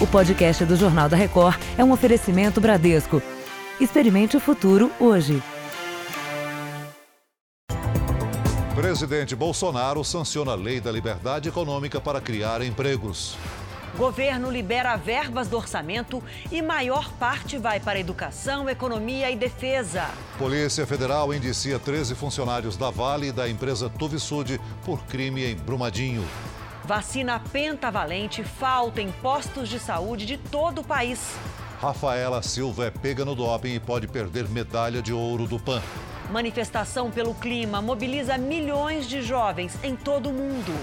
O podcast do Jornal da Record é um oferecimento Bradesco. Experimente o futuro hoje. Presidente Bolsonaro sanciona a Lei da Liberdade Econômica para criar empregos. Governo libera verbas do orçamento e maior parte vai para educação, economia e defesa. Polícia Federal indicia 13 funcionários da Vale e da empresa Tuvisud por crime em Brumadinho. Vacina pentavalente falta em postos de saúde de todo o país. Rafaela Silva é pega no doping e pode perder medalha de ouro do PAN. Manifestação pelo clima mobiliza milhões de jovens em todo o mundo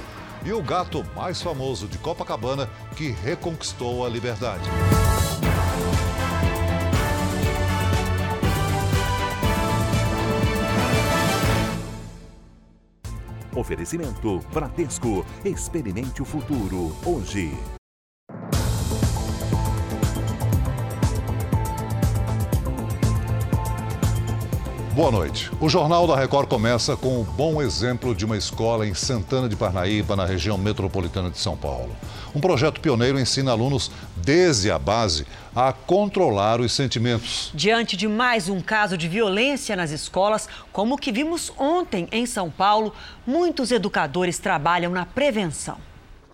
e o gato mais famoso de Copacabana que reconquistou a liberdade. Oferecimento Bradesco. Experimente o futuro hoje. Boa noite. O Jornal da Record começa com o bom exemplo de uma escola em Santana de Parnaíba, na região metropolitana de São Paulo. Um projeto pioneiro ensina alunos, desde a base, a controlar os sentimentos. Diante de mais um caso de violência nas escolas, como o que vimos ontem em São Paulo, muitos educadores trabalham na prevenção.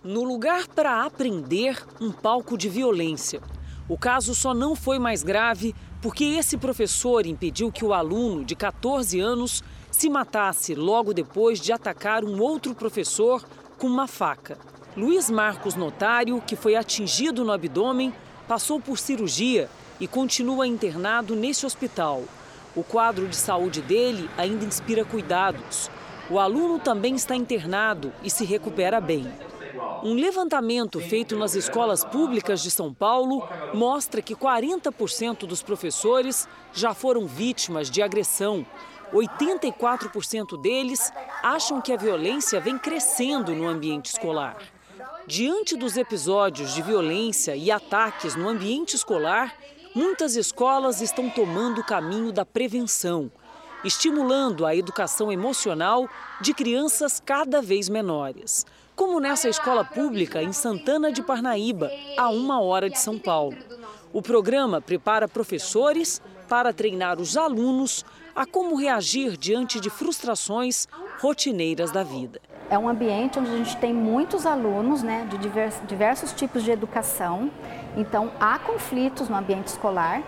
No lugar para aprender, um palco de violência. O caso só não foi mais grave porque esse professor impediu que o aluno de 14 anos se matasse logo depois de atacar um outro professor com uma faca. Luiz Marcos Notário, que foi atingido no abdômen, passou por cirurgia e continua internado nesse hospital. O quadro de saúde dele ainda inspira cuidados. O aluno também está internado e se recupera bem. Um levantamento feito nas escolas públicas de São Paulo mostra que 40% dos professores já foram vítimas de agressão. 84% deles acham que a violência vem crescendo no ambiente escolar. Diante dos episódios de violência e ataques no ambiente escolar, muitas escolas estão tomando o caminho da prevenção, estimulando a educação emocional de crianças cada vez menores como nessa escola pública em Santana de Parnaíba, a uma hora de São Paulo. O programa prepara professores para treinar os alunos a como reagir diante de frustrações rotineiras da vida. É um ambiente onde a gente tem muitos alunos né, de diversos, tipos de educação, então há conflitos no ambiente escolar.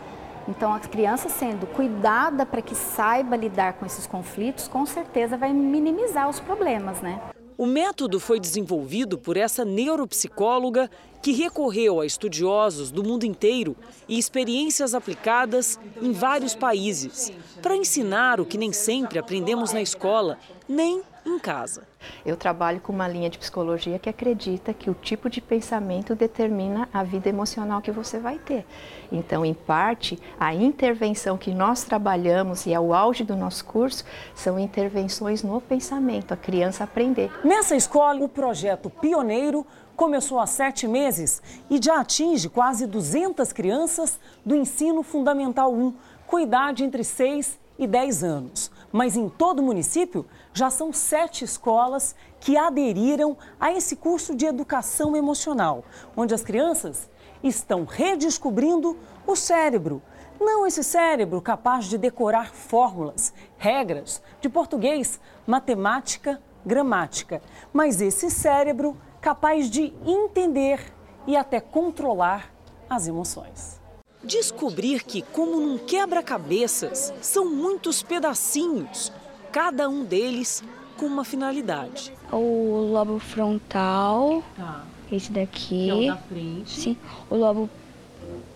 Então, a criança sendo cuidada para que saiba lidar com esses conflitos, com certeza vai minimizar os problemas, né? O método foi desenvolvido por essa neuropsicóloga que recorreu a estudiosos do mundo inteiro e experiências aplicadas em vários países para ensinar o que nem sempre aprendemos na escola, nem em casa. Eu trabalho com uma linha de psicologia que acredita que o tipo de pensamento determina a vida emocional que você vai ter. Então, em parte, a intervenção que nós trabalhamos e é o auge do nosso curso são intervenções no pensamento, a criança aprender. Nessa escola, o projeto Pioneiro começou há sete meses e já atinge quase 200 crianças do ensino fundamental 1, com idade entre 6 e 10 anos. Mas em todo o município já são sete escolas que aderiram a esse curso de educação emocional, onde as crianças estão redescobrindo o cérebro. Não esse cérebro capaz de decorar fórmulas, regras de português, matemática, gramática, mas esse cérebro capaz de entender e até controlar as emoções. Descobrir que, como num quebra-cabeças, são muitos pedacinhos, cada um deles com uma finalidade. O lobo frontal, tá. esse daqui. Que é o da frente. Sim, o lobo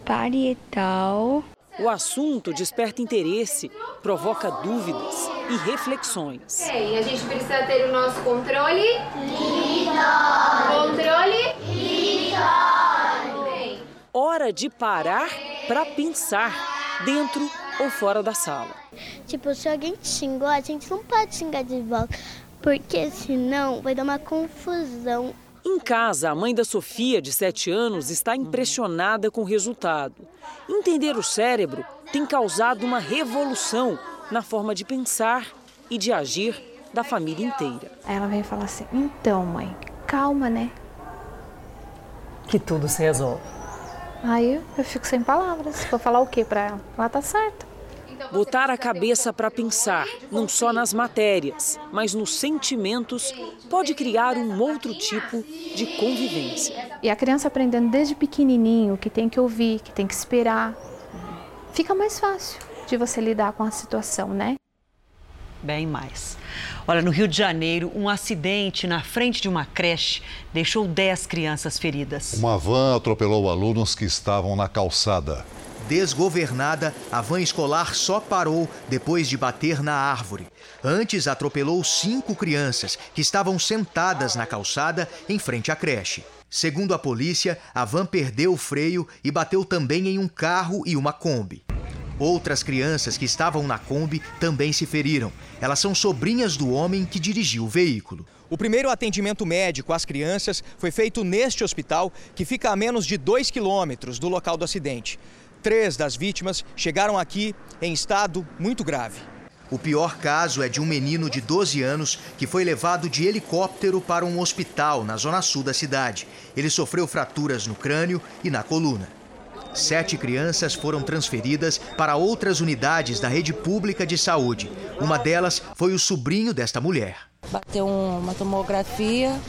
parietal. O assunto desperta interesse, provoca dúvidas e reflexões. E a gente precisa ter o nosso controle. Controle. Lindo. Hora de parar para pensar, dentro ou fora da sala. Tipo, se alguém te xingou, a gente não pode xingar de volta, porque senão vai dar uma confusão. Em casa, a mãe da Sofia, de 7 anos, está impressionada com o resultado. Entender o cérebro tem causado uma revolução na forma de pensar e de agir da família inteira. Aí ela vem falar assim: então, mãe, calma, né? Que tudo se resolve. Aí eu fico sem palavras. Vou falar o que para ela? Ela tá certa. Botar a cabeça para pensar, não só nas matérias, mas nos sentimentos, pode criar um outro tipo de convivência. E a criança aprendendo desde pequenininho que tem que ouvir, que tem que esperar, fica mais fácil de você lidar com a situação, né? Bem mais. Olha, no Rio de Janeiro, um acidente na frente de uma creche deixou 10 crianças feridas. Uma van atropelou alunos que estavam na calçada. Desgovernada, a van escolar só parou depois de bater na árvore. Antes, atropelou cinco crianças que estavam sentadas na calçada em frente à creche. Segundo a polícia, a van perdeu o freio e bateu também em um carro e uma Kombi. Outras crianças que estavam na Kombi também se feriram. Elas são sobrinhas do homem que dirigiu o veículo. O primeiro atendimento médico às crianças foi feito neste hospital, que fica a menos de 2 quilômetros do local do acidente. Três das vítimas chegaram aqui em estado muito grave. O pior caso é de um menino de 12 anos que foi levado de helicóptero para um hospital na zona sul da cidade. Ele sofreu fraturas no crânio e na coluna. Sete crianças foram transferidas para outras unidades da rede pública de saúde. Uma delas foi o sobrinho desta mulher. Bateu uma tomografia,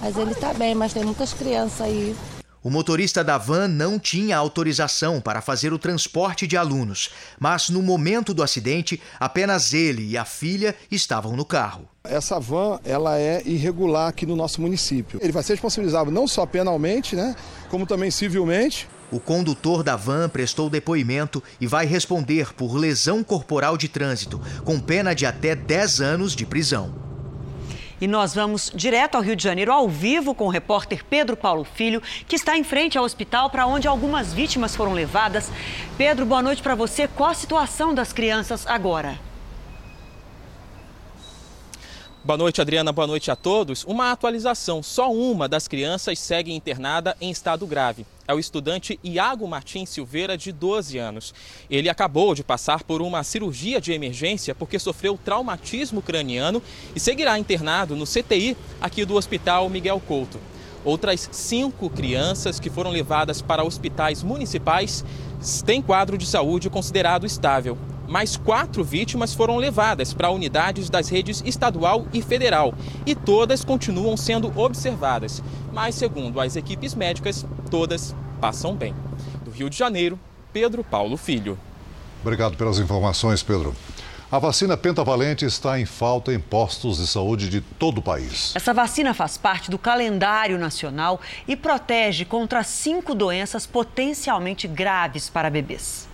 mas ele está bem, mas tem muitas crianças aí o motorista da van não tinha autorização para fazer o transporte de alunos, mas no momento do acidente, apenas ele e a filha estavam no carro. Essa van ela é irregular aqui no nosso município. Ele vai ser responsabilizado não só penalmente, né, como também civilmente. O condutor da van prestou depoimento e vai responder por lesão corporal de trânsito, com pena de até 10 anos de prisão. E nós vamos direto ao Rio de Janeiro, ao vivo, com o repórter Pedro Paulo Filho, que está em frente ao hospital para onde algumas vítimas foram levadas. Pedro, boa noite para você. Qual a situação das crianças agora? Boa noite, Adriana. Boa noite a todos. Uma atualização: só uma das crianças segue internada em estado grave é o estudante Iago Martins Silveira, de 12 anos. Ele acabou de passar por uma cirurgia de emergência porque sofreu traumatismo craniano e seguirá internado no CTI aqui do Hospital Miguel Couto. Outras cinco crianças que foram levadas para hospitais municipais têm quadro de saúde considerado estável. Mais quatro vítimas foram levadas para unidades das redes estadual e federal e todas continuam sendo observadas. Mas, segundo as equipes médicas, todas passam bem. Do Rio de Janeiro, Pedro Paulo Filho. Obrigado pelas informações, Pedro. A vacina pentavalente está em falta em postos de saúde de todo o país. Essa vacina faz parte do calendário nacional e protege contra cinco doenças potencialmente graves para bebês.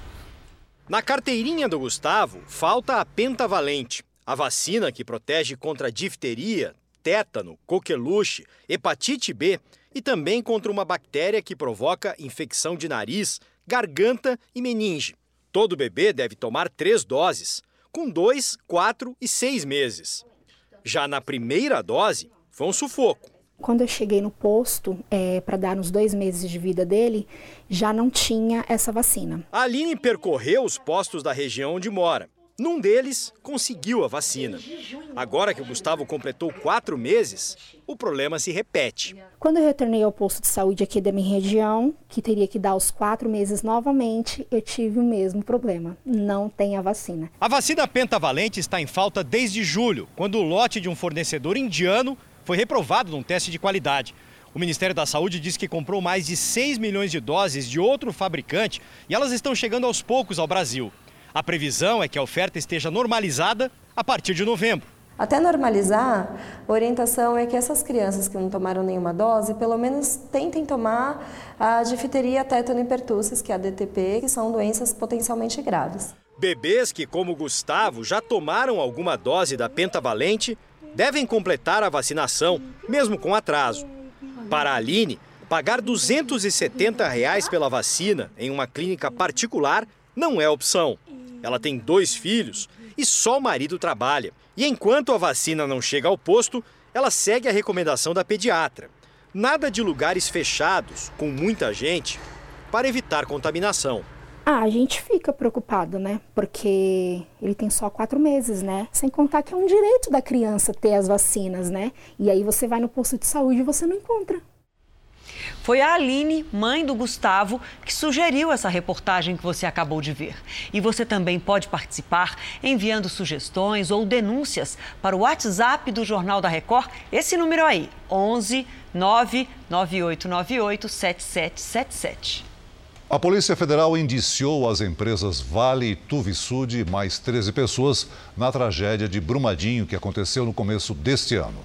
Na carteirinha do Gustavo, falta a pentavalente, a vacina que protege contra difteria, tétano, coqueluche, hepatite B e também contra uma bactéria que provoca infecção de nariz, garganta e meninge. Todo bebê deve tomar três doses com dois, quatro e seis meses. Já na primeira dose, foi um sufoco. Quando eu cheguei no posto é, para dar nos dois meses de vida dele, já não tinha essa vacina. A Aline percorreu os postos da região onde mora. Num deles, conseguiu a vacina. Agora que o Gustavo completou quatro meses, o problema se repete. Quando eu retornei ao posto de saúde aqui da minha região, que teria que dar os quatro meses novamente, eu tive o mesmo problema. Não tem a vacina. A vacina pentavalente está em falta desde julho, quando o lote de um fornecedor indiano foi reprovado num teste de qualidade. O Ministério da Saúde diz que comprou mais de 6 milhões de doses de outro fabricante e elas estão chegando aos poucos ao Brasil. A previsão é que a oferta esteja normalizada a partir de novembro. Até normalizar, a orientação é que essas crianças que não tomaram nenhuma dose, pelo menos tentem tomar a difteria, tétano e pertussis, que é a DTP, que são doenças potencialmente graves. Bebês que, como Gustavo, já tomaram alguma dose da pentavalente, devem completar a vacinação, mesmo com atraso. Para a Aline, pagar 270 reais pela vacina em uma clínica particular não é opção. Ela tem dois filhos e só o marido trabalha. E enquanto a vacina não chega ao posto, ela segue a recomendação da pediatra. Nada de lugares fechados, com muita gente, para evitar contaminação. Ah, a gente fica preocupado, né? Porque ele tem só quatro meses, né? Sem contar que é um direito da criança ter as vacinas, né? E aí você vai no posto de saúde e você não encontra. Foi a Aline, mãe do Gustavo, que sugeriu essa reportagem que você acabou de ver. E você também pode participar enviando sugestões ou denúncias para o WhatsApp do Jornal da Record, esse número aí, 11 99898 7777. A Polícia Federal indiciou as empresas Vale e Tuvisud e mais 13 pessoas na tragédia de Brumadinho que aconteceu no começo deste ano.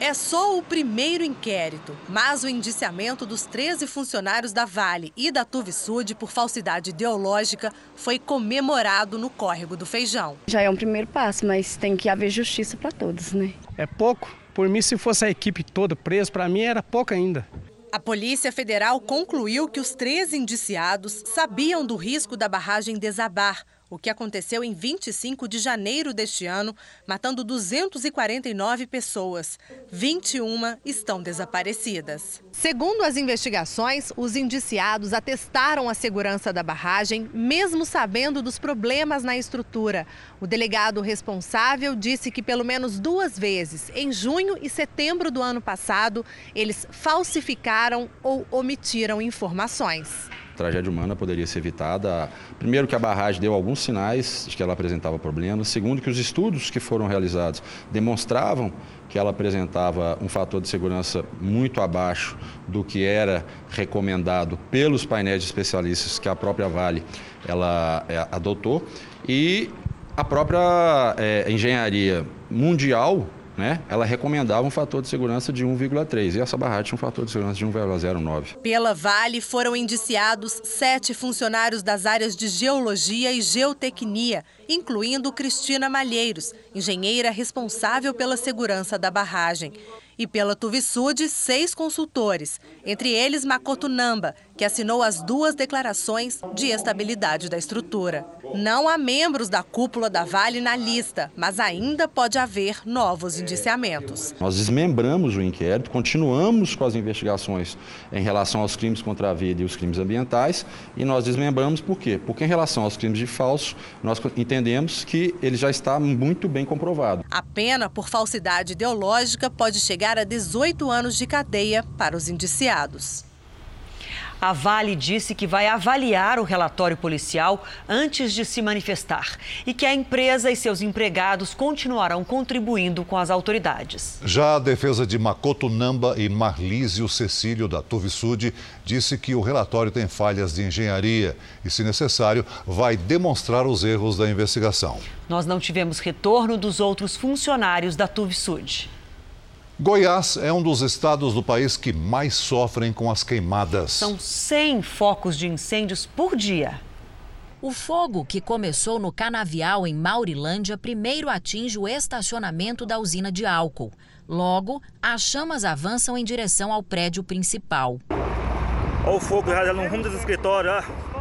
É só o primeiro inquérito, mas o indiciamento dos 13 funcionários da Vale e da Tuvisud por falsidade ideológica foi comemorado no córrego do Feijão. Já é um primeiro passo, mas tem que haver justiça para todos, né? É pouco. Por mim, se fosse a equipe toda presa, para mim era pouco ainda. A Polícia Federal concluiu que os três indiciados sabiam do risco da barragem desabar, o que aconteceu em 25 de janeiro deste ano, matando 249 pessoas. 21 estão desaparecidas. Segundo as investigações, os indiciados atestaram a segurança da barragem, mesmo sabendo dos problemas na estrutura. O delegado responsável disse que pelo menos duas vezes, em junho e setembro do ano passado, eles falsificaram ou omitiram informações tragédia humana poderia ser evitada. Primeiro, que a barragem deu alguns sinais de que ela apresentava problemas. Segundo, que os estudos que foram realizados demonstravam que ela apresentava um fator de segurança muito abaixo do que era recomendado pelos painéis de especialistas que a própria Vale ela é, adotou. E a própria é, engenharia mundial né, ela recomendava um fator de segurança de 1,3 e essa barragem tinha um fator de segurança de 1,09. Pela Vale foram indiciados sete funcionários das áreas de geologia e geotecnia, incluindo Cristina Malheiros, engenheira responsável pela segurança da barragem e pela Tuvisud seis consultores, entre eles Makoto Namba, que assinou as duas declarações de estabilidade da estrutura. Não há membros da cúpula da Vale na lista, mas ainda pode haver novos indiciamentos. Nós desmembramos o inquérito, continuamos com as investigações em relação aos crimes contra a vida e os crimes ambientais, e nós desmembramos por quê? Porque em relação aos crimes de falso, nós entendemos que ele já está muito bem comprovado. A pena por falsidade ideológica pode chegar a 18 anos de cadeia para os indiciados. A Vale disse que vai avaliar o relatório policial antes de se manifestar e que a empresa e seus empregados continuarão contribuindo com as autoridades. Já a defesa de Makoto Namba e Marlísio Cecílio da Tuvisud disse que o relatório tem falhas de engenharia e, se necessário, vai demonstrar os erros da investigação. Nós não tivemos retorno dos outros funcionários da Tuvisud. Goiás é um dos estados do país que mais sofrem com as queimadas. São 100 focos de incêndios por dia. O fogo, que começou no canavial em Maurilândia, primeiro atinge o estacionamento da usina de álcool. Logo, as chamas avançam em direção ao prédio principal. Olha o fogo já no rumo do escritório, ó.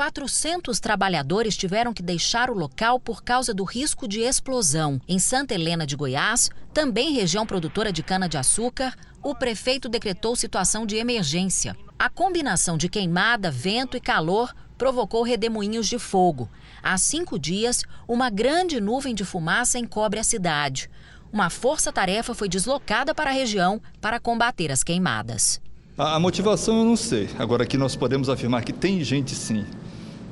400 trabalhadores tiveram que deixar o local por causa do risco de explosão. Em Santa Helena de Goiás, também região produtora de cana-de-açúcar, o prefeito decretou situação de emergência. A combinação de queimada, vento e calor provocou redemoinhos de fogo. Há cinco dias, uma grande nuvem de fumaça encobre a cidade. Uma força-tarefa foi deslocada para a região para combater as queimadas. A motivação eu não sei. Agora aqui nós podemos afirmar que tem gente sim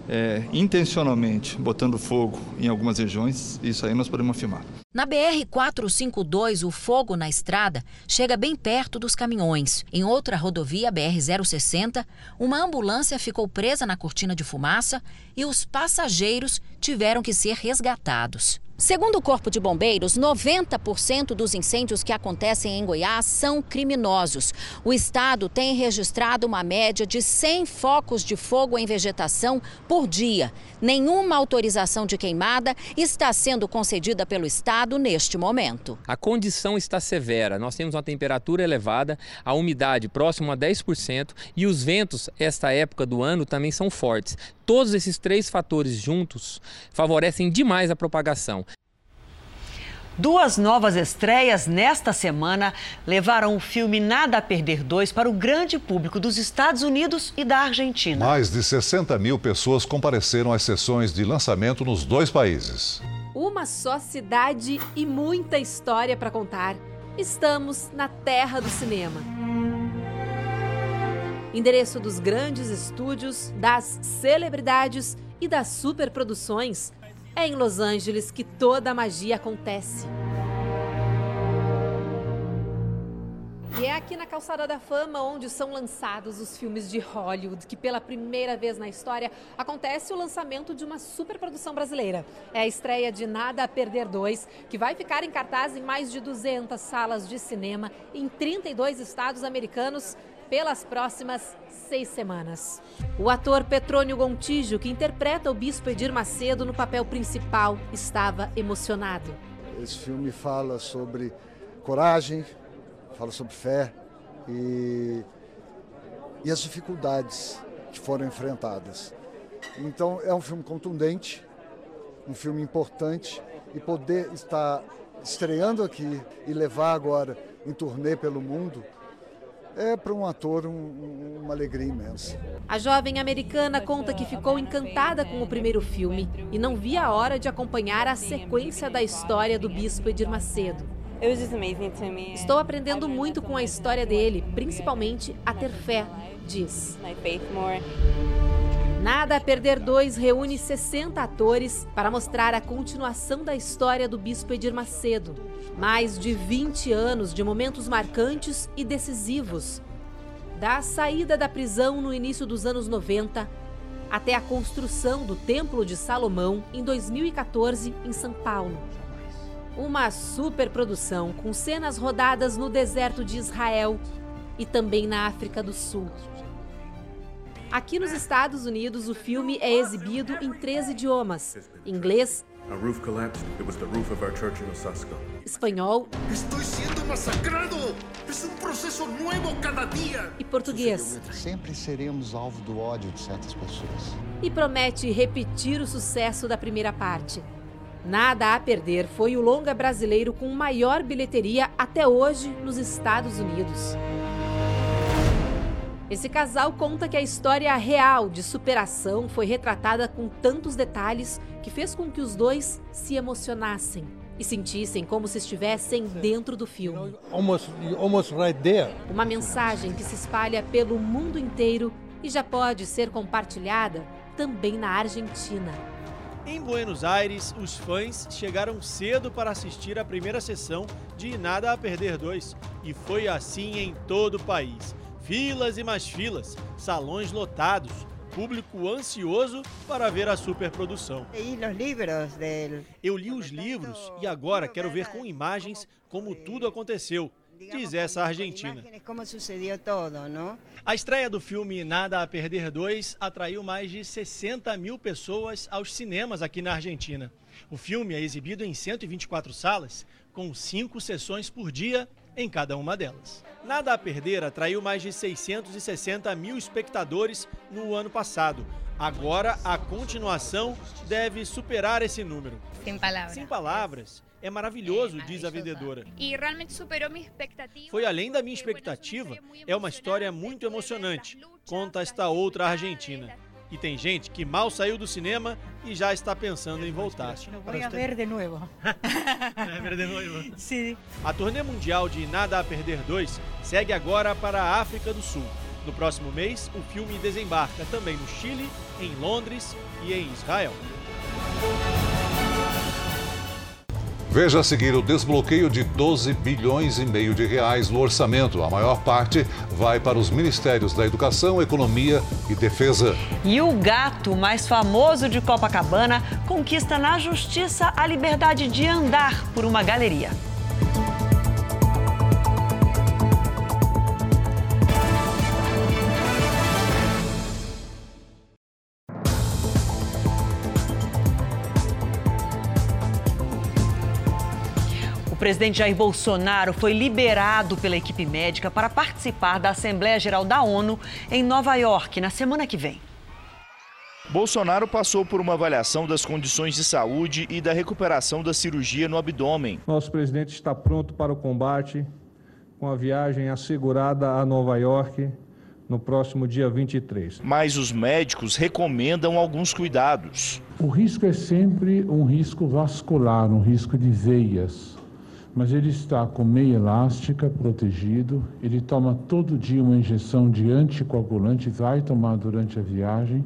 é, intencionalmente botando fogo em algumas regiões, isso aí nós podemos afirmar. Na BR-452, o fogo na estrada chega bem perto dos caminhões. Em outra rodovia, BR-060, uma ambulância ficou presa na cortina de fumaça e os passageiros tiveram que ser resgatados. Segundo o Corpo de Bombeiros, 90% dos incêndios que acontecem em Goiás são criminosos. O estado tem registrado uma média de 100 focos de fogo em vegetação por dia. Nenhuma autorização de queimada está sendo concedida pelo estado neste momento. A condição está severa. Nós temos uma temperatura elevada, a umidade próxima a 10% e os ventos, esta época do ano, também são fortes. Todos esses três fatores juntos favorecem demais a propagação. Duas novas estreias nesta semana levaram o filme Nada a Perder 2 para o grande público dos Estados Unidos e da Argentina. Mais de 60 mil pessoas compareceram às sessões de lançamento nos dois países. Uma só cidade e muita história para contar. Estamos na terra do cinema. Endereço dos grandes estúdios, das celebridades e das superproduções. É em Los Angeles que toda a magia acontece. E é aqui na Calçada da Fama onde são lançados os filmes de Hollywood, que pela primeira vez na história acontece o lançamento de uma superprodução brasileira. É a estreia de Nada a Perder 2, que vai ficar em cartaz em mais de 200 salas de cinema em 32 estados americanos pelas próximas seis semanas. O ator Petrônio Gontijo, que interpreta o bispo Edir Macedo no papel principal, estava emocionado. Esse filme fala sobre coragem, fala sobre fé e, e as dificuldades que foram enfrentadas. Então é um filme contundente, um filme importante e poder estar estreando aqui e levar agora em turnê pelo mundo é para um ator um, uma alegria imensa. A jovem americana conta que ficou encantada com o primeiro filme e não via a hora de acompanhar a sequência da história do bispo Edir Macedo. Estou aprendendo muito com a história dele, principalmente a ter fé, diz. Nada a Perder 2 reúne 60 atores para mostrar a continuação da história do Bispo Edir Macedo. Mais de 20 anos de momentos marcantes e decisivos. Da saída da prisão no início dos anos 90 até a construção do Templo de Salomão em 2014 em São Paulo. Uma superprodução com cenas rodadas no deserto de Israel e também na África do Sul. Aqui nos Estados Unidos, o filme é exibido em três idiomas: inglês, espanhol Estou sendo massacrado! É um processo novo cada dia! e português. Sempre seremos alvo do ódio de certas pessoas. E promete repetir o sucesso da primeira parte. Nada a Perder foi o longa brasileiro com maior bilheteria até hoje nos Estados Unidos. Esse casal conta que a história real de superação foi retratada com tantos detalhes que fez com que os dois se emocionassem e sentissem como se estivessem dentro do filme. Uma mensagem que se espalha pelo mundo inteiro e já pode ser compartilhada também na Argentina. Em Buenos Aires, os fãs chegaram cedo para assistir a primeira sessão de Nada a Perder 2 e foi assim em todo o país. Filas e mais filas, salões lotados, público ansioso para ver a superprodução. Eu li os livros e agora quero ver com imagens como tudo aconteceu, diz essa argentina. A estreia do filme Nada a Perder 2 atraiu mais de 60 mil pessoas aos cinemas aqui na Argentina. O filme é exibido em 124 salas, com cinco sessões por dia em cada uma delas. Nada a Perder atraiu mais de 660 mil espectadores no ano passado. Agora, a continuação deve superar esse número. Sem palavras. Sem palavras. É maravilhoso, diz a vendedora. E realmente superou minha expectativa. Foi além da minha expectativa. É uma história muito emocionante, conta esta outra argentina. E tem gente que mal saiu do cinema e já está pensando em voltar. Voy a ver de. Vai ver de novo. Sí. A turnê mundial de Nada a Perder 2 segue agora para a África do Sul. No próximo mês, o filme desembarca também no Chile, em Londres e em Israel. Veja a seguir o desbloqueio de 12 bilhões e meio de reais no orçamento. A maior parte vai para os ministérios da Educação, Economia e Defesa. E o gato mais famoso de Copacabana conquista na justiça a liberdade de andar por uma galeria. Presidente Jair Bolsonaro foi liberado pela equipe médica para participar da Assembleia Geral da ONU em Nova York na semana que vem. Bolsonaro passou por uma avaliação das condições de saúde e da recuperação da cirurgia no abdômen. Nosso presidente está pronto para o combate, com a viagem assegurada a Nova York no próximo dia 23. Mas os médicos recomendam alguns cuidados. O risco é sempre um risco vascular, um risco de veias. Mas ele está com meia elástica, protegido. Ele toma todo dia uma injeção de anticoagulante, vai tomar durante a viagem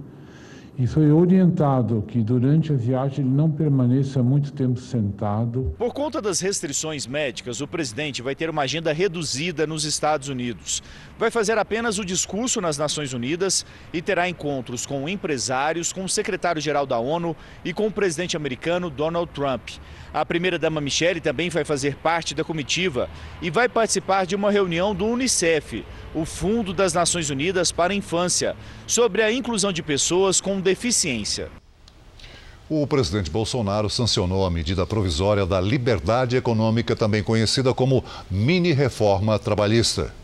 e foi orientado que durante a viagem ele não permaneça muito tempo sentado. Por conta das restrições médicas, o presidente vai ter uma agenda reduzida nos Estados Unidos. Vai fazer apenas o discurso nas Nações Unidas e terá encontros com empresários, com o secretário-geral da ONU e com o presidente americano Donald Trump. A primeira-dama Michele também vai fazer parte da comitiva e vai participar de uma reunião do Unicef, o Fundo das Nações Unidas para a Infância, sobre a inclusão de pessoas com deficiência. O presidente Bolsonaro sancionou a medida provisória da liberdade econômica, também conhecida como mini-reforma trabalhista.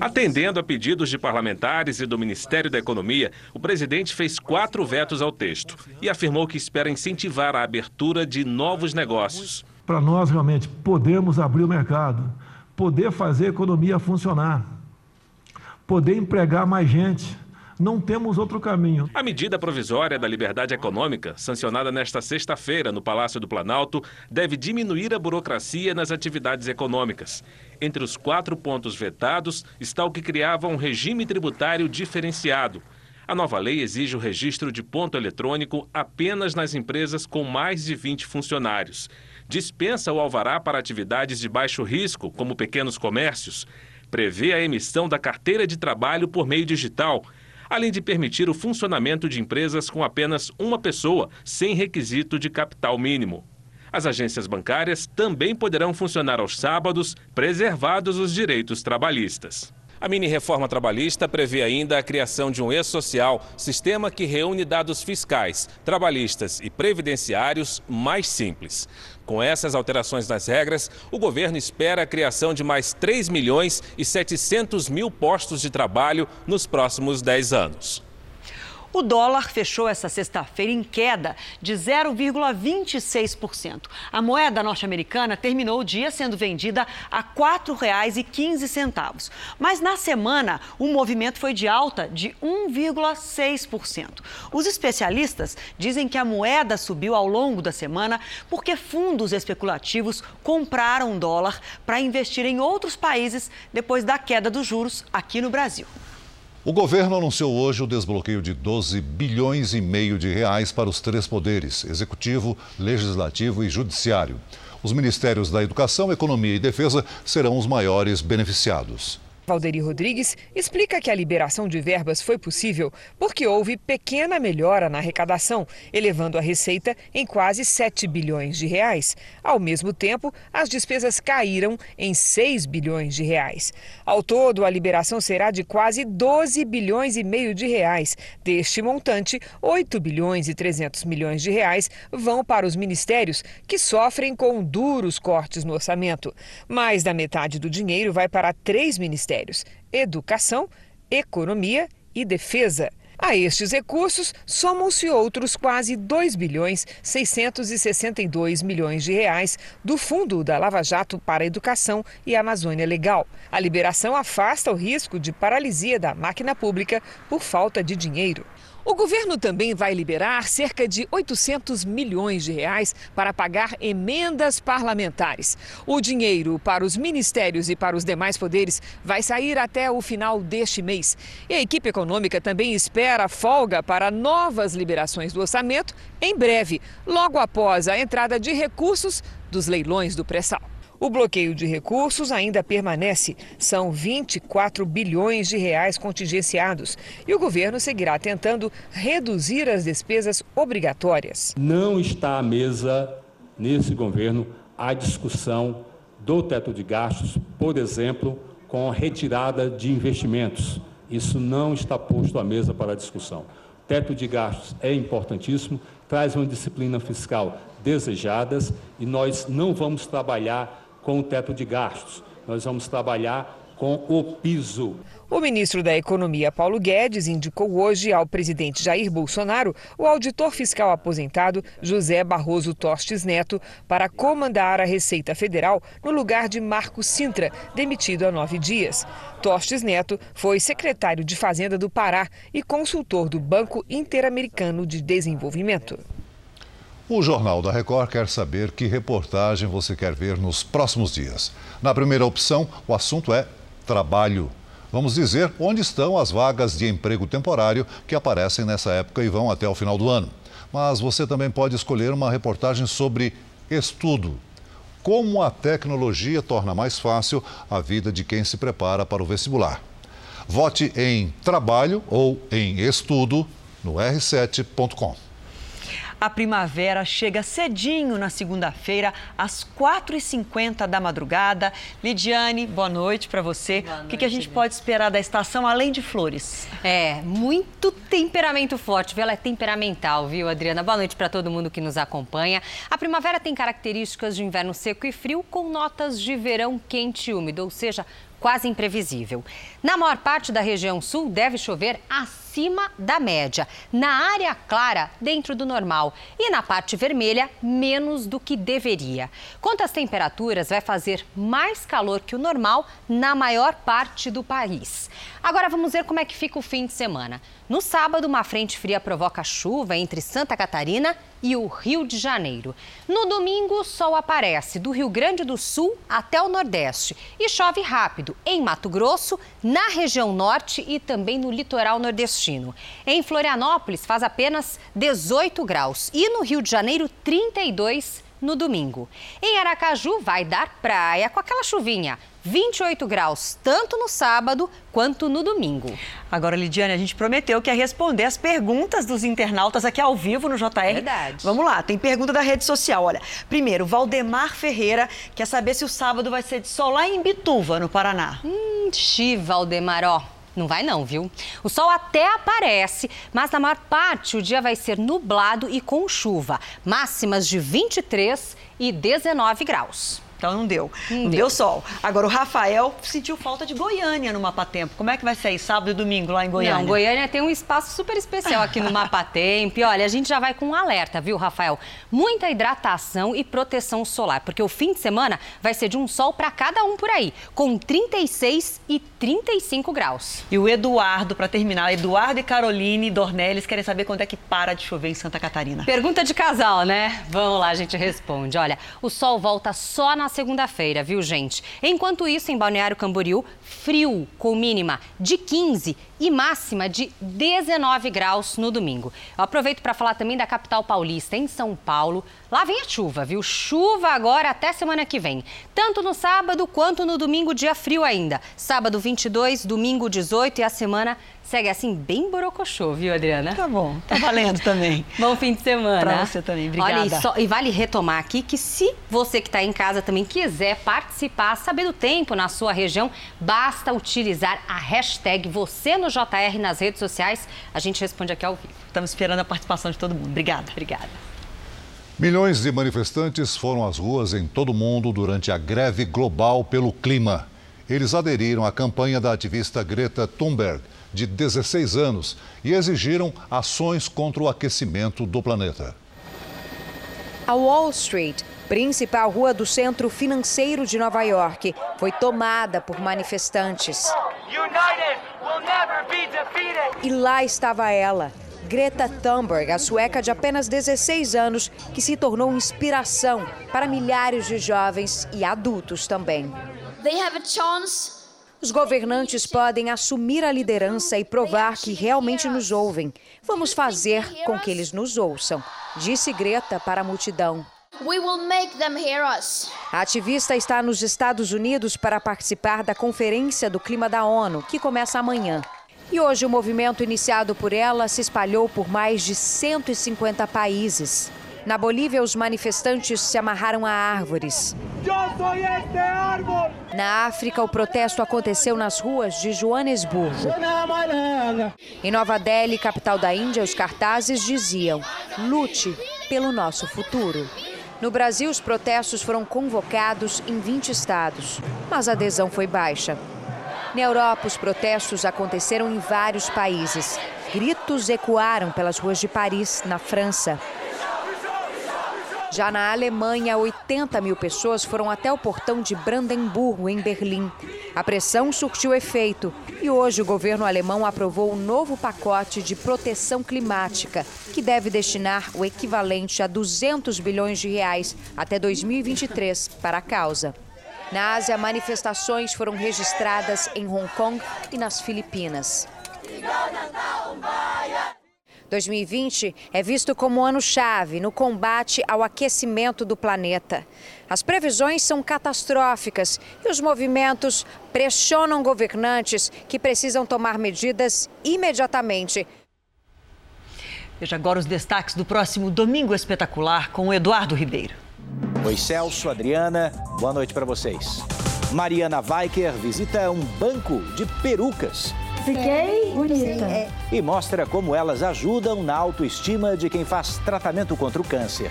Atendendo a pedidos de parlamentares e do Ministério da Economia, o presidente fez quatro vetos ao texto e afirmou que espera incentivar a abertura de novos negócios. Para nós realmente podermos abrir o mercado, poder fazer a economia funcionar, poder empregar mais gente, não temos outro caminho. A medida provisória da liberdade econômica, sancionada nesta sexta-feira no Palácio do Planalto, deve diminuir a burocracia nas atividades econômicas. Entre os quatro pontos vetados está o que criava um regime tributário diferenciado. A nova lei exige o registro de ponto eletrônico apenas nas empresas com mais de 20 funcionários. Dispensa o alvará para atividades de baixo risco, como pequenos comércios. Prevê a emissão da carteira de trabalho por meio digital além de permitir o funcionamento de empresas com apenas uma pessoa, sem requisito de capital mínimo. As agências bancárias também poderão funcionar aos sábados, preservados os direitos trabalhistas. A mini-reforma trabalhista prevê ainda a criação de um e-social, sistema que reúne dados fiscais, trabalhistas e previdenciários mais simples. Com essas alterações nas regras, o governo espera a criação de mais 3 milhões e 700 mil postos de trabalho nos próximos 10 anos. O dólar fechou essa sexta-feira em queda de 0,26%. A moeda norte-americana terminou o dia sendo vendida a R$ 4,15. Mas na semana, o movimento foi de alta de 1,6%. Os especialistas dizem que a moeda subiu ao longo da semana porque fundos especulativos compraram dólar para investir em outros países depois da queda dos juros aqui no Brasil. O governo anunciou hoje o desbloqueio de 12 bilhões e meio de reais para os três poderes: executivo, legislativo e judiciário. Os ministérios da Educação, Economia e Defesa serão os maiores beneficiados. Valderi Rodrigues explica que a liberação de verbas foi possível porque houve pequena melhora na arrecadação, elevando a receita em quase 7 bilhões de reais. Ao mesmo tempo, as despesas caíram em 6 bilhões de reais. Ao todo, a liberação será de quase 12 bilhões e meio de reais. Deste montante, 8 bilhões e 300 milhões de reais vão para os ministérios, que sofrem com duros cortes no orçamento. Mais da metade do dinheiro vai para três ministérios ministérios: Educação, Economia e Defesa. A estes recursos somam-se outros quase 2 bilhões 662 milhões de reais do Fundo da Lava Jato para a Educação e Amazônia Legal. A liberação afasta o risco de paralisia da máquina pública por falta de dinheiro. O governo também vai liberar cerca de 800 milhões de reais para pagar emendas parlamentares. O dinheiro para os ministérios e para os demais poderes vai sair até o final deste mês. E a equipe econômica também espera folga para novas liberações do orçamento em breve, logo após a entrada de recursos dos leilões do pré-sal. O bloqueio de recursos ainda permanece. São 24 bilhões de reais contingenciados. E o governo seguirá tentando reduzir as despesas obrigatórias. Não está à mesa, nesse governo, a discussão do teto de gastos, por exemplo, com a retirada de investimentos. Isso não está posto à mesa para discussão. Teto de gastos é importantíssimo, traz uma disciplina fiscal desejadas e nós não vamos trabalhar com o teto de gastos. Nós vamos trabalhar com o piso. O ministro da Economia, Paulo Guedes, indicou hoje ao presidente Jair Bolsonaro o auditor fiscal aposentado José Barroso Tostes Neto para comandar a Receita Federal no lugar de Marco Sintra, demitido há nove dias. Tostes Neto foi secretário de Fazenda do Pará e consultor do Banco Interamericano de Desenvolvimento. O Jornal da Record quer saber que reportagem você quer ver nos próximos dias. Na primeira opção, o assunto é trabalho. Vamos dizer onde estão as vagas de emprego temporário que aparecem nessa época e vão até o final do ano. Mas você também pode escolher uma reportagem sobre estudo. Como a tecnologia torna mais fácil a vida de quem se prepara para o vestibular. Vote em trabalho ou em estudo no r7.com. A primavera chega cedinho na segunda-feira, às 4h50 da madrugada. Lidiane, boa noite para você. Noite, o que, que, a gente pode esperar da estação, além de flores? É, muito temperamento forte, viu? Ela é temperamental, viu, Adriana? Boa noite para todo mundo que nos acompanha. A primavera tem características de inverno seco e frio, com notas de verão quente e úmido, ou seja, quase imprevisível. Na maior parte da região sul, deve chover acima da média. Na área clara, dentro do normal. E na parte vermelha, menos do que deveria. Quanto às temperaturas, vai fazer mais calor que o normal na maior parte do país. Agora vamos ver como é que fica o fim de semana. No sábado, uma frente fria provoca chuva entre Santa Catarina e o Rio de Janeiro. No domingo, o sol aparece do Rio Grande do Sul até o Nordeste e chove rápido em Mato Grosso, na região norte e também no litoral nordestino. Em Florianópolis, faz apenas 18 graus e no Rio de Janeiro, 32 no domingo. Em Aracaju, vai dar praia com aquela chuvinha. 28 graus, tanto no sábado quanto no domingo. Agora, Lidiane, a gente prometeu que ia responder as perguntas dos internautas aqui ao vivo no JR. Verdade. Vamos lá, tem pergunta da rede social. Olha, primeiro, Valdemar Ferreira quer saber se o sábado vai ser de sol lá em Bituva, no Paraná. Hum, xi, Valdemar, ó. Não vai não, viu? O sol até aparece, mas na maior parte o dia vai ser nublado e com chuva. Máximas de 23 e 19 graus. Então não deu. Não, não deu. deu. sol. Agora o Rafael sentiu falta de Goiânia no Mapa Tempo. Como é que vai ser sábado e domingo lá em Goiânia? Não, Goiânia tem um espaço super especial aqui no Mapa Tempo. E olha, a gente já vai com um alerta, viu, Rafael? Muita hidratação e proteção solar, porque o fim de semana vai ser de um sol para cada um por aí, com 36 e 35 graus. E o Eduardo, para terminar, Eduardo e Caroline Dornelles querem saber quando é que para de chover em Santa Catarina. Pergunta de casal, né? Vamos lá, a gente responde. Olha, o sol volta só na na segunda-feira, viu, gente? Enquanto isso, em Balneário Camboriú, frio, com mínima de 15 e máxima de 19 graus no domingo. Eu aproveito para falar também da capital paulista, em São Paulo. Lá vem a chuva, viu? Chuva agora até semana que vem. Tanto no sábado quanto no domingo, dia frio ainda. Sábado 22, domingo 18 e a semana segue assim bem borocochô, viu, Adriana? Tá bom, tá valendo também. bom fim de semana. Pra você também, obrigada. Olha, e, só, e vale retomar aqui que se você que está em casa também quiser participar, saber do tempo na sua região, basta utilizar a hashtag você no JR nas redes sociais. A gente responde aqui ao vivo. Estamos esperando a participação de todo mundo. Obrigada. Obrigada. Milhões de manifestantes foram às ruas em todo o mundo durante a greve global pelo clima. Eles aderiram à campanha da ativista Greta Thunberg, de 16 anos, e exigiram ações contra o aquecimento do planeta. A Wall Street principal rua do centro financeiro de Nova York, foi tomada por manifestantes. E lá estava ela, Greta Thunberg, a sueca de apenas 16 anos, que se tornou inspiração para milhares de jovens e adultos também. Os governantes podem assumir a liderança e provar que realmente nos ouvem. Vamos fazer com que eles nos ouçam, disse Greta para a multidão. A ativista está nos Estados Unidos para participar da Conferência do Clima da ONU, que começa amanhã. E hoje o movimento iniciado por ela se espalhou por mais de 150 países. Na Bolívia, os manifestantes se amarraram a árvores. Na África, o protesto aconteceu nas ruas de Joanesburgo. Em Nova Delhi, capital da Índia, os cartazes diziam: lute pelo nosso futuro. No Brasil, os protestos foram convocados em 20 estados, mas a adesão foi baixa. Na Europa, os protestos aconteceram em vários países. Gritos ecoaram pelas ruas de Paris, na França. Já na Alemanha, 80 mil pessoas foram até o portão de Brandemburgo, em Berlim. A pressão surtiu efeito e hoje o governo alemão aprovou um novo pacote de proteção climática, que deve destinar o equivalente a 200 bilhões de reais até 2023 para a causa. Na Ásia, manifestações foram registradas em Hong Kong e nas Filipinas. 2020 é visto como um ano-chave no combate ao aquecimento do planeta. As previsões são catastróficas e os movimentos pressionam governantes que precisam tomar medidas imediatamente. Veja agora os destaques do próximo Domingo Espetacular com o Eduardo Ribeiro. Oi, Celso, Adriana, boa noite para vocês. Mariana Weicker visita um banco de perucas Fiquei bonita. E mostra como elas ajudam na autoestima de quem faz tratamento contra o câncer.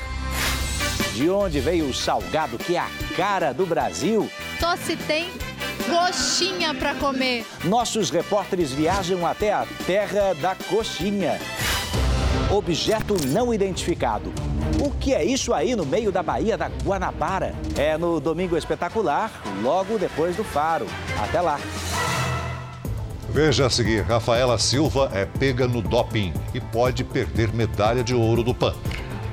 De onde veio o salgado que é a cara do Brasil? Só se tem coxinha para comer. Nossos repórteres viajam até a terra da coxinha. Objeto não identificado. O que é isso aí no meio da Baía da Guanabara? É no Domingo Espetacular, logo depois do Faro. Até lá. Veja a seguir: Rafaela Silva é pega no doping e pode perder medalha de ouro do PAN.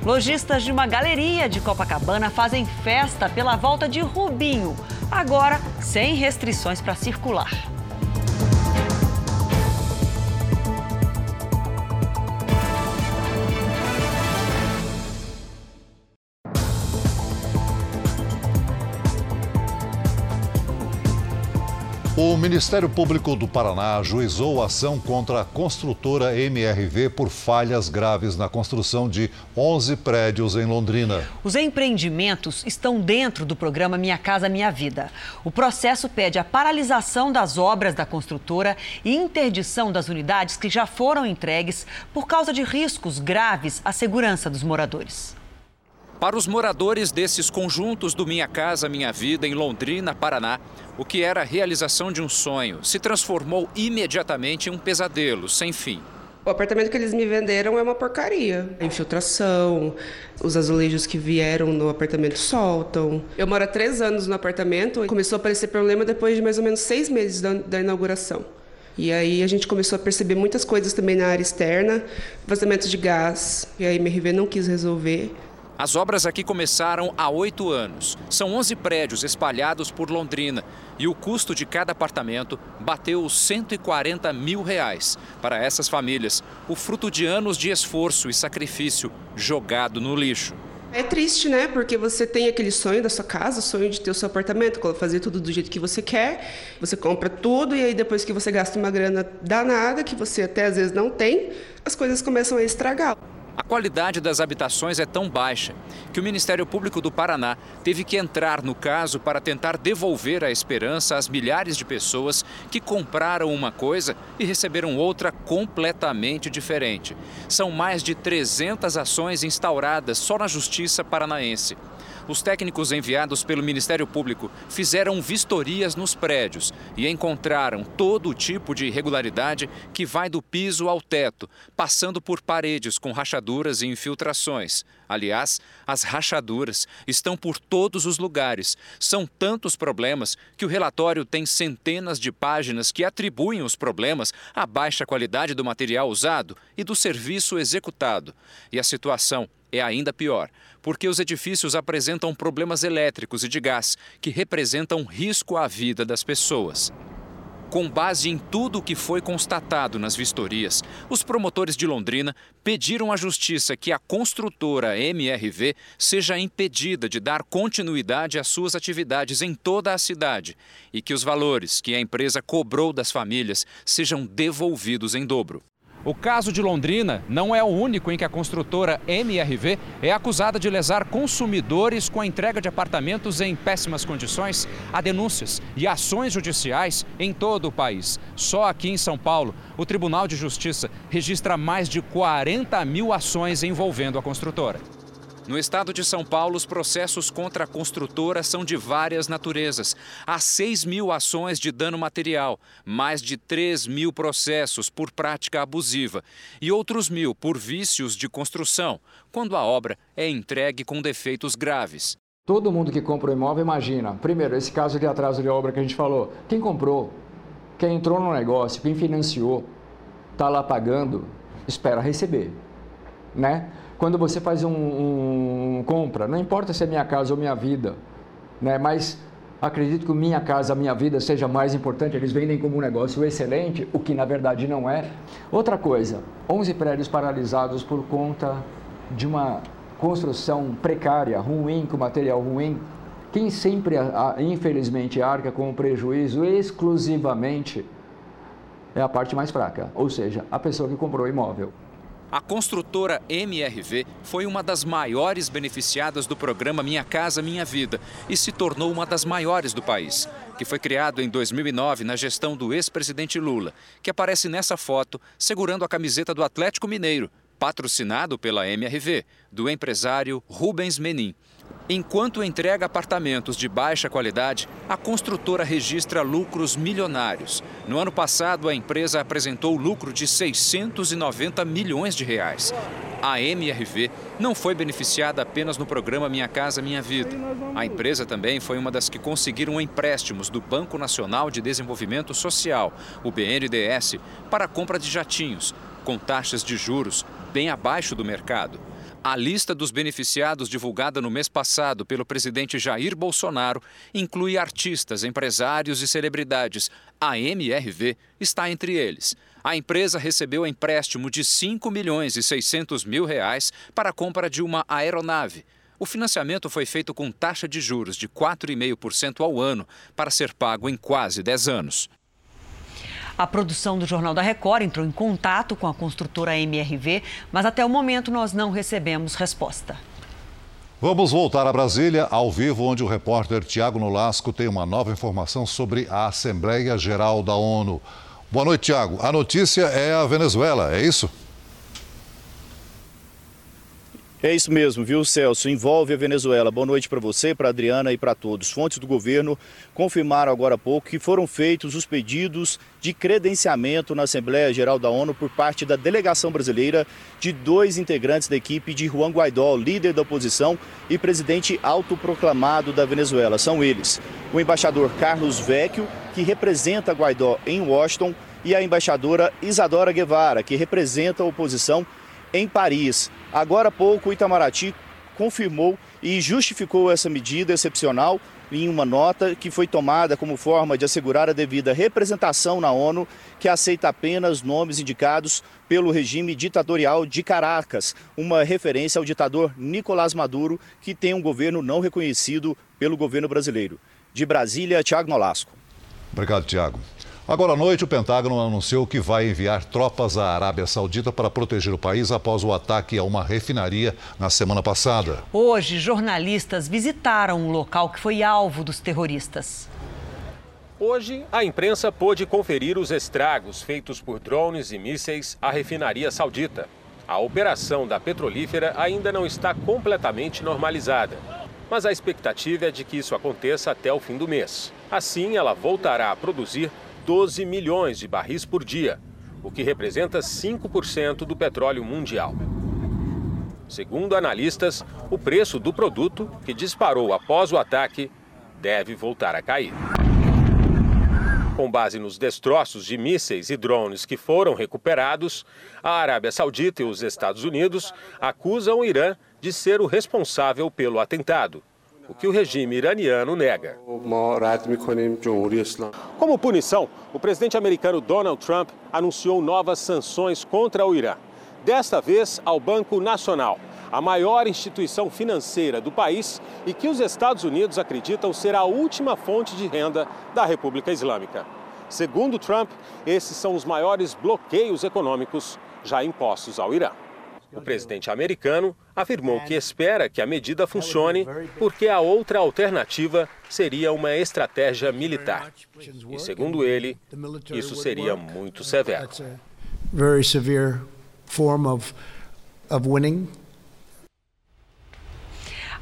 Lojistas de uma galeria de Copacabana fazem festa pela volta de Rubinho, agora sem restrições para circular. O Ministério Público do Paraná ajuizou ação contra a construtora MRV por falhas graves na construção de 11 prédios em Londrina. Os empreendimentos estão dentro do programa Minha Casa Minha Vida. O processo pede a paralisação das obras da construtora e interdição das unidades que já foram entregues por causa de riscos graves à segurança dos moradores. Para os moradores desses conjuntos do Minha Casa Minha Vida em Londrina, Paraná, o que era a realização de um sonho se transformou imediatamente em um pesadelo sem fim. O apartamento que eles me venderam é uma porcaria. A infiltração, os azulejos que vieram no apartamento soltam. Eu moro há três anos no apartamento e começou a aparecer problema depois de mais ou menos seis meses da, da inauguração. E aí a gente começou a perceber muitas coisas também na área externa, vazamento de gás, e a MRV não quis resolver. As obras aqui começaram há oito anos. São 11 prédios espalhados por Londrina e o custo de cada apartamento bateu os 140 mil reais. Para essas famílias, o fruto de anos de esforço e sacrifício jogado no lixo. É triste, né? Porque você tem aquele sonho da sua casa, sonho de ter o seu apartamento, fazer tudo do jeito que você quer. Você compra tudo e aí depois que você gasta uma grana danada, que você até às vezes não tem, as coisas começam a estragar. A qualidade das habitações é tão baixa que o Ministério Público do Paraná teve que entrar no caso para tentar devolver a esperança às milhares de pessoas que compraram uma coisa e receberam outra completamente diferente. São mais de 300 ações instauradas só na Justiça Paranaense. Os técnicos enviados pelo Ministério Público fizeram vistorias nos prédios e encontraram todo tipo de irregularidade que vai do piso ao teto, passando por paredes com rachaduras e infiltrações. Aliás, as rachaduras estão por todos os lugares. São tantos problemas que o relatório tem centenas de páginas que atribuem os problemas à baixa qualidade do material usado e do serviço executado. E a situação é ainda pior, porque os edifícios apresentam problemas elétricos e de gás que representam risco à vida das pessoas. Com base em tudo o que foi constatado nas vistorias, os promotores de Londrina pediram à Justiça que a construtora MRV seja impedida de dar continuidade às suas atividades em toda a cidade e que os valores que a empresa cobrou das famílias sejam devolvidos em dobro. O caso de Londrina não é o único em que a construtora MRV é acusada de lesar consumidores com a entrega de apartamentos em péssimas condições. Há denúncias e ações judiciais em todo o país. Só aqui em São Paulo, o Tribunal de Justiça registra mais de 40 mil ações envolvendo a construtora. No estado de São Paulo, os processos contra a construtora são de várias naturezas. Há 6 mil ações de dano material, mais de 3 mil processos por prática abusiva e outros mil por vícios de construção, quando a obra é entregue com defeitos graves. Todo mundo que compra um imóvel imagina, primeiro, esse caso de atraso de obra que a gente falou, quem comprou, quem entrou no negócio, quem financiou, está lá pagando, espera receber, né? Quando você faz um, um, compra, não importa se é minha casa ou minha vida, né? Mas acredito que minha casa, minha vida seja mais importante. Eles vendem como um negócio excelente, o que na verdade não é. Outra coisa, 11 prédios paralisados por conta de uma construção precária, ruim, com material ruim. Quem sempre, infelizmente, arca com o prejuízo exclusivamente é a parte mais fraca, ou seja, a pessoa que comprou o imóvel. A construtora MRV foi uma das maiores beneficiadas do programa Minha Casa Minha Vida e se tornou uma das maiores do país, que foi criado em 2009 na gestão do ex-presidente Lula, que aparece nessa foto segurando a camiseta do Atlético Mineiro, patrocinado pela MRV, do empresário Rubens Menin. Enquanto entrega apartamentos de baixa qualidade, a construtora registra lucros milionários. No ano passado, a empresa apresentou lucro de 690 milhões de reais. A MRV não foi beneficiada apenas no programa Minha Casa Minha Vida. A empresa também foi uma das que conseguiram empréstimos do Banco Nacional de Desenvolvimento Social, o BNDES, para a compra de jatinhos, com taxas de juros bem abaixo do mercado. A lista dos beneficiados divulgada no mês passado pelo presidente Jair Bolsonaro inclui artistas, empresários e celebridades. A MRV está entre eles. A empresa recebeu empréstimo de 5 milhões e 600 mil reais para a compra de uma aeronave. O financiamento foi feito com taxa de juros de 4,5% ao ano para ser pago em quase 10 anos. A produção do Jornal da Record entrou em contato com a construtora MRV, mas até o momento nós não recebemos resposta. Vamos voltar a Brasília, ao vivo, onde o repórter Tiago Nolasco tem uma nova informação sobre a Assembleia Geral da ONU. Boa noite, Tiago. A notícia é a Venezuela, é isso? É isso mesmo, viu, Celso? Envolve a Venezuela. Boa noite para você, para Adriana e para todos. Fontes do governo confirmaram agora há pouco que foram feitos os pedidos de credenciamento na Assembleia Geral da ONU por parte da delegação brasileira de dois integrantes da equipe de Juan Guaidó, líder da oposição e presidente autoproclamado da Venezuela. São eles: o embaixador Carlos Vecchio, que representa Guaidó em Washington, e a embaixadora Isadora Guevara, que representa a oposição em Paris. Agora há pouco, o Itamaraty confirmou e justificou essa medida excepcional em uma nota que foi tomada como forma de assegurar a devida representação na ONU, que aceita apenas nomes indicados pelo regime ditatorial de Caracas, uma referência ao ditador Nicolás Maduro, que tem um governo não reconhecido pelo governo brasileiro. De Brasília, Tiago Nolasco. Obrigado, Tiago. Agora à noite, o Pentágono anunciou que vai enviar tropas à Arábia Saudita para proteger o país após o ataque a uma refinaria na semana passada. Hoje, jornalistas visitaram um local que foi alvo dos terroristas. Hoje, a imprensa pôde conferir os estragos feitos por drones e mísseis à refinaria saudita. A operação da petrolífera ainda não está completamente normalizada, mas a expectativa é de que isso aconteça até o fim do mês. Assim, ela voltará a produzir 12 milhões de barris por dia, o que representa 5% do petróleo mundial. Segundo analistas, o preço do produto, que disparou após o ataque, deve voltar a cair. Com base nos destroços de mísseis e drones que foram recuperados, a Arábia Saudita e os Estados Unidos acusam o Irã de ser o responsável pelo atentado o que o regime iraniano nega. Como punição, o presidente americano Donald Trump anunciou novas sanções contra o Irã. Desta vez ao Banco Nacional, a maior instituição financeira do país e que os Estados Unidos acreditam ser a última fonte de renda da República Islâmica. Segundo Trump, esses são os maiores bloqueios econômicos já impostos ao Irã. O presidente americano afirmou que espera que a medida funcione porque a outra alternativa seria uma estratégia militar. E, segundo ele, isso seria muito severo.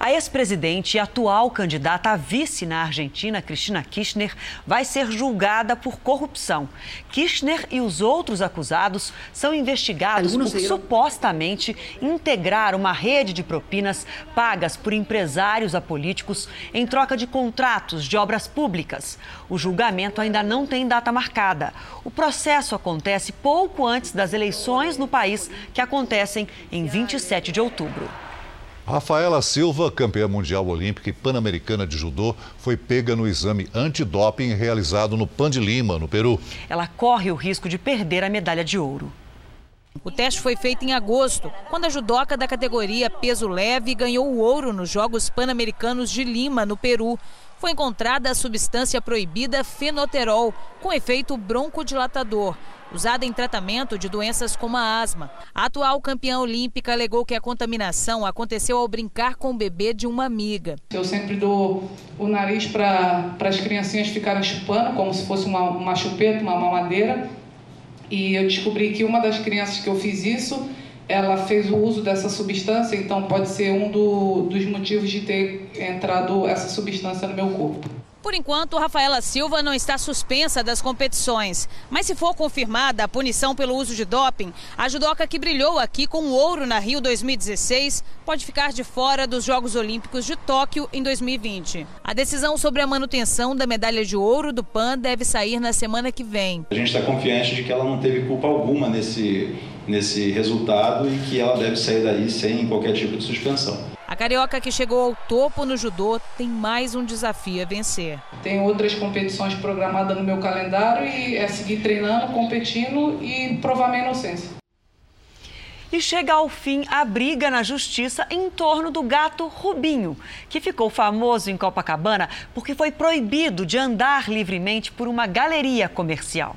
A ex-presidente e atual candidata a vice na Argentina, Cristina Kirchner, vai ser julgada por corrupção. Kirchner e os outros acusados são investigados por supostamente integrar uma rede de propinas pagas por empresários a políticos em troca de contratos de obras públicas. O julgamento ainda não tem data marcada. O processo acontece pouco antes das eleições no país, que acontecem em 27 de outubro. Rafaela Silva, campeã mundial olímpica e pan-americana de judô, foi pega no exame antidoping realizado no Pan de Lima, no Peru. Ela corre o risco de perder a medalha de ouro. O teste foi feito em agosto, quando a judoca da categoria peso leve ganhou o ouro nos Jogos Pan-Americanos de Lima, no Peru. Foi encontrada a substância proibida fenoterol, com efeito broncodilatador usada em tratamento de doenças como a asma. A atual campeã olímpica alegou que a contaminação aconteceu ao brincar com o bebê de uma amiga. Eu sempre dou o nariz para as criancinhas ficarem chupando, como se fosse uma, uma chupeta, uma mamadeira. E eu descobri que uma das crianças que eu fiz isso, ela fez o uso dessa substância, então pode ser um do, dos motivos de ter entrado essa substância no meu corpo. Por enquanto, Rafaela Silva não está suspensa das competições. Mas se for confirmada a punição pelo uso de doping, a judoca que brilhou aqui com o ouro na Rio 2016 pode ficar de fora dos Jogos Olímpicos de Tóquio em 2020. A decisão sobre a manutenção da medalha de ouro do PAN deve sair na semana que vem. A gente está confiante de que ela não teve culpa alguma nesse, nesse resultado e que ela deve sair daí sem qualquer tipo de suspensão. A carioca que chegou ao topo no judô tem mais um desafio a vencer. Tem outras competições programadas no meu calendário e é seguir treinando, competindo e provar minha inocência. E chega ao fim a briga na justiça em torno do gato Rubinho, que ficou famoso em Copacabana porque foi proibido de andar livremente por uma galeria comercial.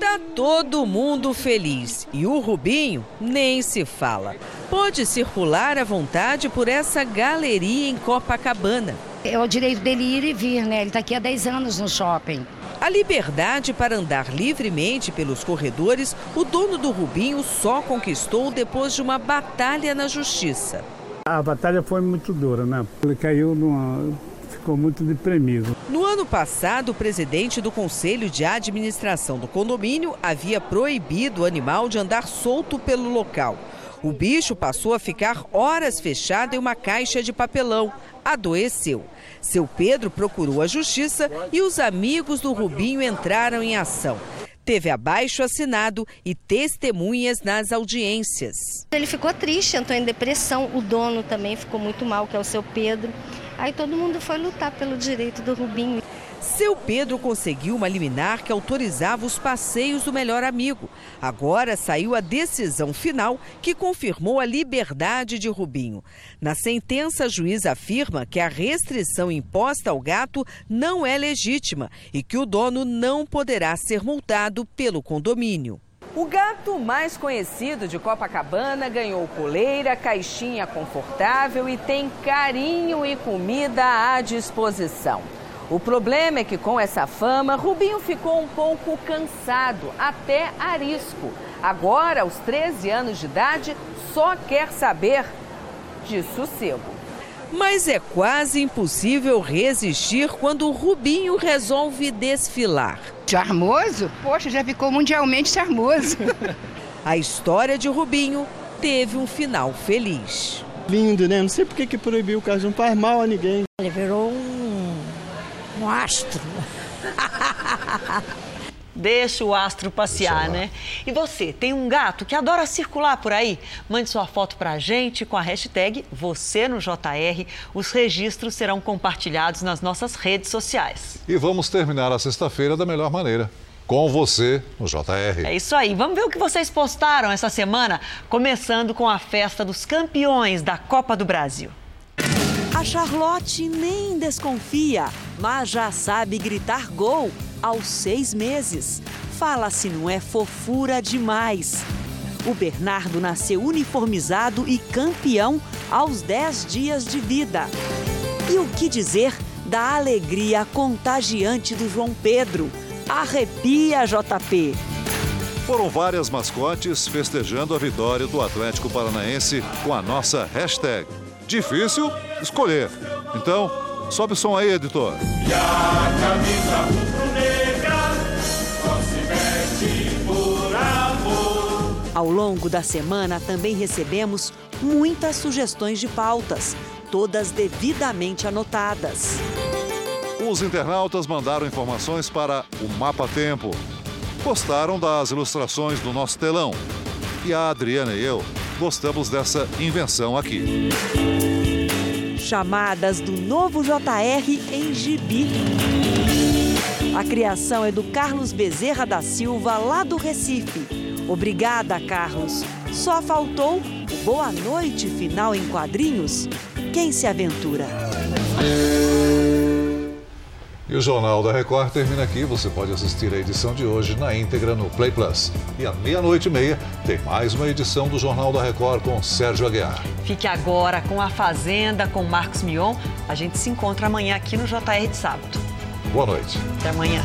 Tá todo mundo feliz e o Rubinho nem se fala. Pode circular à vontade por essa galeria em Copacabana. É o direito dele ir e vir, né? Ele está aqui há 10 anos no shopping. A liberdade para andar livremente pelos corredores, o dono do Rubinho só conquistou depois de uma batalha na justiça. A batalha foi muito dura, né? Ele caiu numa ficou muito deprimido. No ano passado, o presidente do Conselho de Administração do condomínio havia proibido o animal de andar solto pelo local. O bicho passou a ficar horas fechado em uma caixa de papelão. Adoeceu. Seu Pedro procurou a justiça e os amigos do Rubinho entraram em ação. Teve abaixo assinado e testemunhas nas audiências. Ele ficou triste, entrou em depressão. O dono também ficou muito mal, que é o seu Pedro. Aí todo mundo foi lutar pelo direito do Rubinho. Seu Pedro conseguiu uma liminar que autorizava os passeios do melhor amigo. Agora saiu a decisão final que confirmou a liberdade de Rubinho. Na sentença, a juiz afirma que a restrição imposta ao gato não é legítima e que o dono não poderá ser multado pelo condomínio. O gato mais conhecido de Copacabana ganhou coleira, caixinha confortável e tem carinho e comida à disposição. O problema é que com essa fama, Rubinho ficou um pouco cansado, até arisco. Agora, aos 13 anos de idade, só quer saber de sossego. Mas é quase impossível resistir quando o Rubinho resolve desfilar. Charmoso? Poxa, já ficou mundialmente charmoso. A história de Rubinho teve um final feliz. Lindo, né? Não sei por que, que proibiu o caso, não faz mal a ninguém. Ele virou um, um astro. Deixa o astro passear, né? E você, tem um gato que adora circular por aí? Mande sua foto pra gente com a hashtag você no JR. Os registros serão compartilhados nas nossas redes sociais. E vamos terminar a sexta-feira da melhor maneira. Com você no JR. É isso aí. Vamos ver o que vocês postaram essa semana, começando com a festa dos campeões da Copa do Brasil. A Charlotte nem desconfia, mas já sabe gritar gol aos seis meses. Fala se não é fofura demais. O Bernardo nasceu uniformizado e campeão aos dez dias de vida. E o que dizer da alegria contagiante do João Pedro? Arrepia, JP! Foram várias mascotes festejando a vitória do Atlético Paranaense com a nossa hashtag Difícil escolher. Então, sobe o som aí, editor. E a camisa Ao longo da semana também recebemos muitas sugestões de pautas, todas devidamente anotadas. Os internautas mandaram informações para o Mapa Tempo. Gostaram das ilustrações do nosso telão. E a Adriana e eu gostamos dessa invenção aqui. Chamadas do novo JR em Gibi. A criação é do Carlos Bezerra da Silva, lá do Recife. Obrigada, Carlos. Só faltou o boa noite final em quadrinhos. Quem se aventura? E o Jornal da Record termina aqui. Você pode assistir a edição de hoje na íntegra no Play Plus. E à meia-noite e meia tem mais uma edição do Jornal da Record com Sérgio Aguiar. Fique agora com A Fazenda, com Marcos Mion. A gente se encontra amanhã aqui no JR de Sábado. Boa noite. Até amanhã.